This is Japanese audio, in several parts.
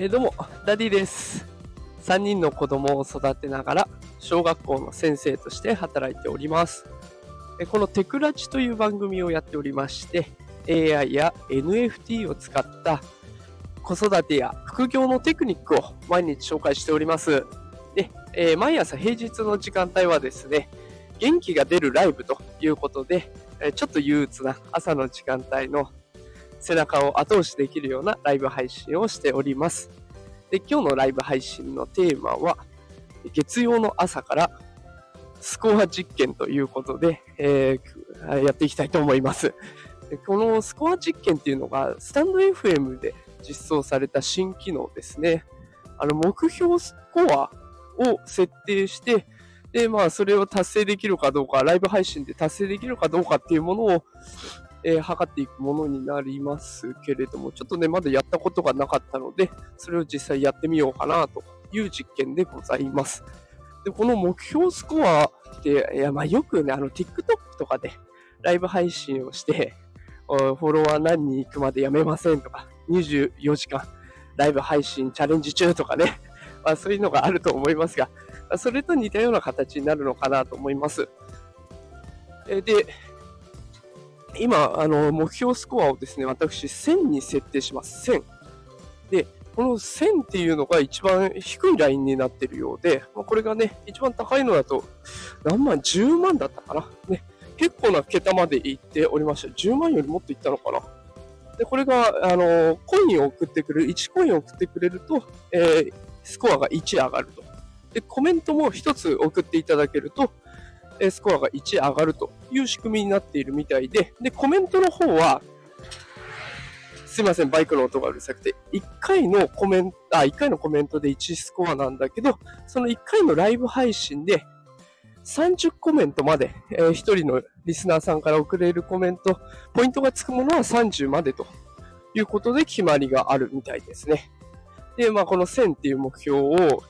えー、どうも、ダディです。3人の子供を育てながら、小学校の先生として働いております。このテクラチという番組をやっておりまして、AI や NFT を使った子育てや副業のテクニックを毎日紹介しております。で、えー毎朝平日の時間帯はですね、元気が出るライブということで、ちょっと憂鬱な朝の時間帯の背中を後押しできるようなライブ配信をしております。で、今日のライブ配信のテーマは、月曜の朝からスコア実験ということで、えーやっていきたいと思います。このスコア実験っていうのが、スタンド FM で実装された新機能ですね。あの、目標スコアを設定して、で、まあ、それを達成できるかどうか、ライブ配信で達成できるかどうかっていうものを、えー測っていくものになりますけれども、ちょっとね、まだやったことがなかったので、それを実際やってみようかなという実験でございます。で、この目標スコアって、いや、まあよくね、あの、TikTok とかでライブ配信をして、フォロワー何人行くまでやめませんとか、24時間ライブ配信チャレンジ中とかね、まあそういうのがあると思いますが、それと似たような形になるのかなと思います。で、今、あの、目標スコアをですね、私、1000に設定します。1000。で、この1000っていうのが一番低いラインになってるようで、まあ、これがね、一番高いのだと、何万 ?10 万だったかなね。結構な桁まで行っておりました。10万よりもっといったのかなで、これが、あの、コインを送ってくれる、1コインを送ってくれると、えースコアが1上がると。で、コメントも1つ送っていただけると、スコアが1上がるという仕組みになっているみたいで、で、コメントの方は、すいません、バイクの音がうるさくて、1回のコメント、あ、1回のコメントで1スコアなんだけど、その1回のライブ配信で、30コメントまで、えー、1人のリスナーさんから送れるコメント、ポイントがつくものは30までということで決まりがあるみたいですね。で、まあ、この1000っていう目標を、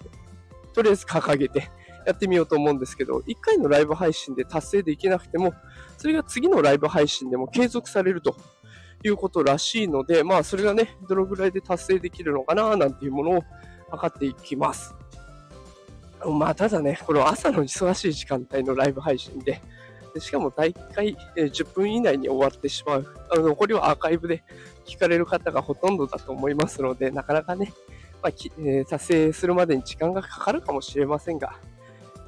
とりあえず掲げてやってみようと思うんですけど、1回のライブ配信で達成できなくても、それが次のライブ配信でも継続されるということらしいので、まあ、それがね、どのぐらいで達成できるのかな、なんていうものを測っていきます。まあ、ただね、この朝の忙しい時間帯のライブ配信で、でしかも大体10分以内に終わってしまう。あの残りはアーカイブで聞かれる方がほとんどだと思いますので、なかなかね、まあきえー達成するまでに時間がかかるかもしれませんが、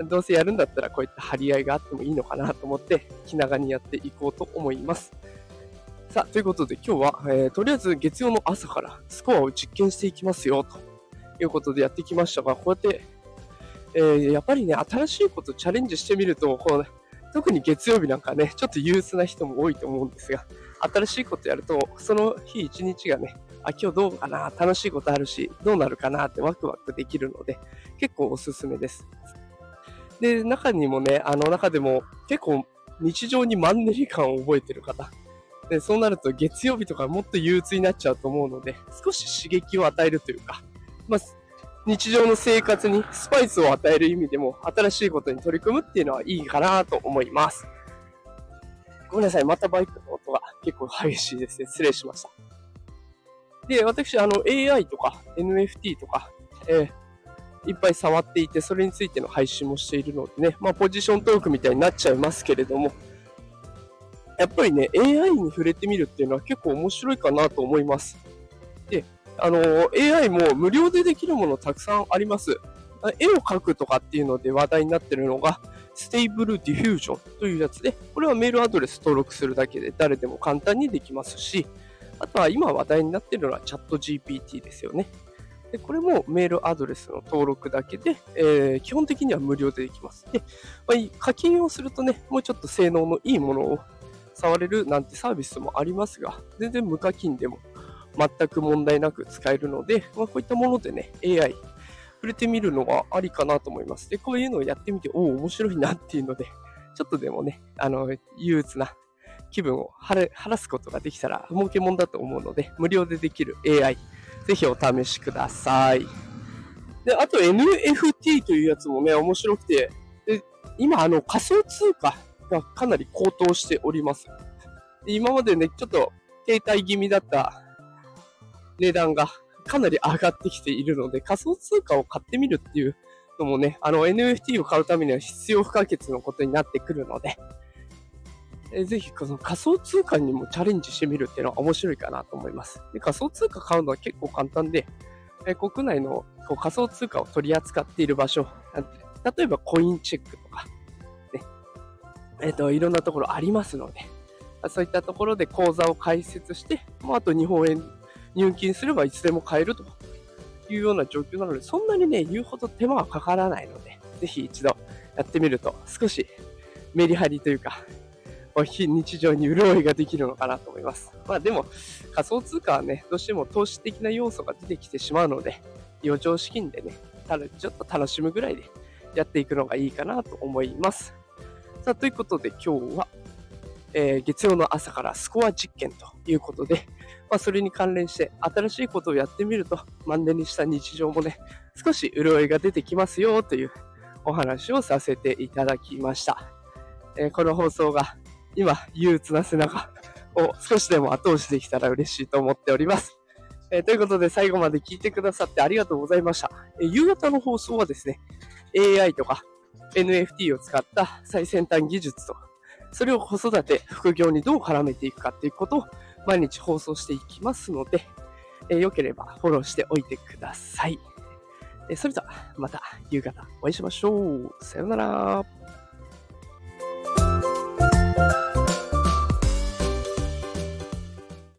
どうせやるんだったらこういった張り合いがあってもいいのかなと思って、気長にやっていこうと思います。さあ、ということで今日は、えーとりあえず月曜の朝からスコアを実験していきますよ、ということでやってきましたが、こうやって、えーやっぱりね、新しいことチャレンジしてみると、こう、特に月曜日なんかね、ちょっと憂鬱な人も多いと思うんですが、新しいことやると、その日一日がね、あ、今日どうかな、楽しいことあるし、どうなるかなってワクワクできるので、結構おすすめです。で、中にもね、あの中でも結構日常にマンネリ感を覚えてる方。で、そうなると月曜日とかもっと憂鬱になっちゃうと思うので、少し刺激を与えるというか、まあ、日常の生活にスパイスを与える意味でも、新しいことに取り組むっていうのはいいかなと思います。ごめんなさい、またバイクの音が結構激しいですね。失礼しました。で、私、あの、AI とか NFT とか、えーいっぱい触っていて、それについての配信もしているのでね、まあ、ポジショントークみたいになっちゃいますけれども、やっぱりね、AI に触れてみるっていうのは結構面白いかなと思います。で、あの、AI も無料でできるものたくさんあります。絵を描くとかっていうので話題になってるのが、Stable Diffusion というやつで、これはメールアドレス登録するだけで誰でも簡単にできますし、あとは今話題になってるのはチャット GPT ですよね。で、これもメールアドレスの登録だけで、えー基本的には無料でできます。で、まあ課金をするとね、もうちょっと性能のいいものを触れるなんてサービスもありますが、全然無課金でも全く問題なく使えるので、まあ、こういったものでね、AI 触れてみるのがありかなと思います。で、こういうのをやってみて、おお、面白いなっていうので、ちょっとでもね、あの、憂鬱な気分を晴れ晴らすことができたら、儲けもんだと思うので、無料でできる AI、ぜひお試しください。で、あと NFT というやつもね、面白くて、で今、あの、仮想通貨がかなり高騰しております。で今までね、ちょっと停滞気味だった値段が、かなり上がってきているので、仮想通貨を買ってみるっていうのもね、あの NFT を買うためには必要不可欠のことになってくるので、えぜひこの仮想通貨にもチャレンジしてみるっていうのは面白いかなと思います。で仮想通貨買うのは結構簡単で、え国内のこう仮想通貨を取り扱っている場所、例えばコインチェックとか、ね、えっ、ー、と、いろんなところありますので、そういったところで口座を開設して、もうあと日本円入金すればいつでも買えるというような状況なので、そんなにね、言うほど手間はかからないので、ぜひ一度やってみると、少しメリハリというか、非日常に潤いができるのかなと思います。まあでも、仮想通貨はね、どうしても投資的な要素が出てきてしまうので、余剰資金でね、ただちょっと楽しむぐらいでやっていくのがいいかなと思います。さあ、ということで今日は、えー、月曜の朝からスコア実験ということで、まあ、それに関連して新しいことをやってみると、マンネリした日常もね、少し潤いが出てきますよというお話をさせていただきました。えー、この放送が今、憂鬱な背中を少しでも後押しできたら嬉しいと思っております。えー、ということで最後まで聞いてくださってありがとうございました。えー、夕方の放送はですね、AI とか NFT を使った最先端技術と、それを子育て、副業にどう絡めていくかっていうことを毎日放送していきますので、えー、よければフォローしておいてください。えー、それではまた夕方お会いしましょう。さようなら。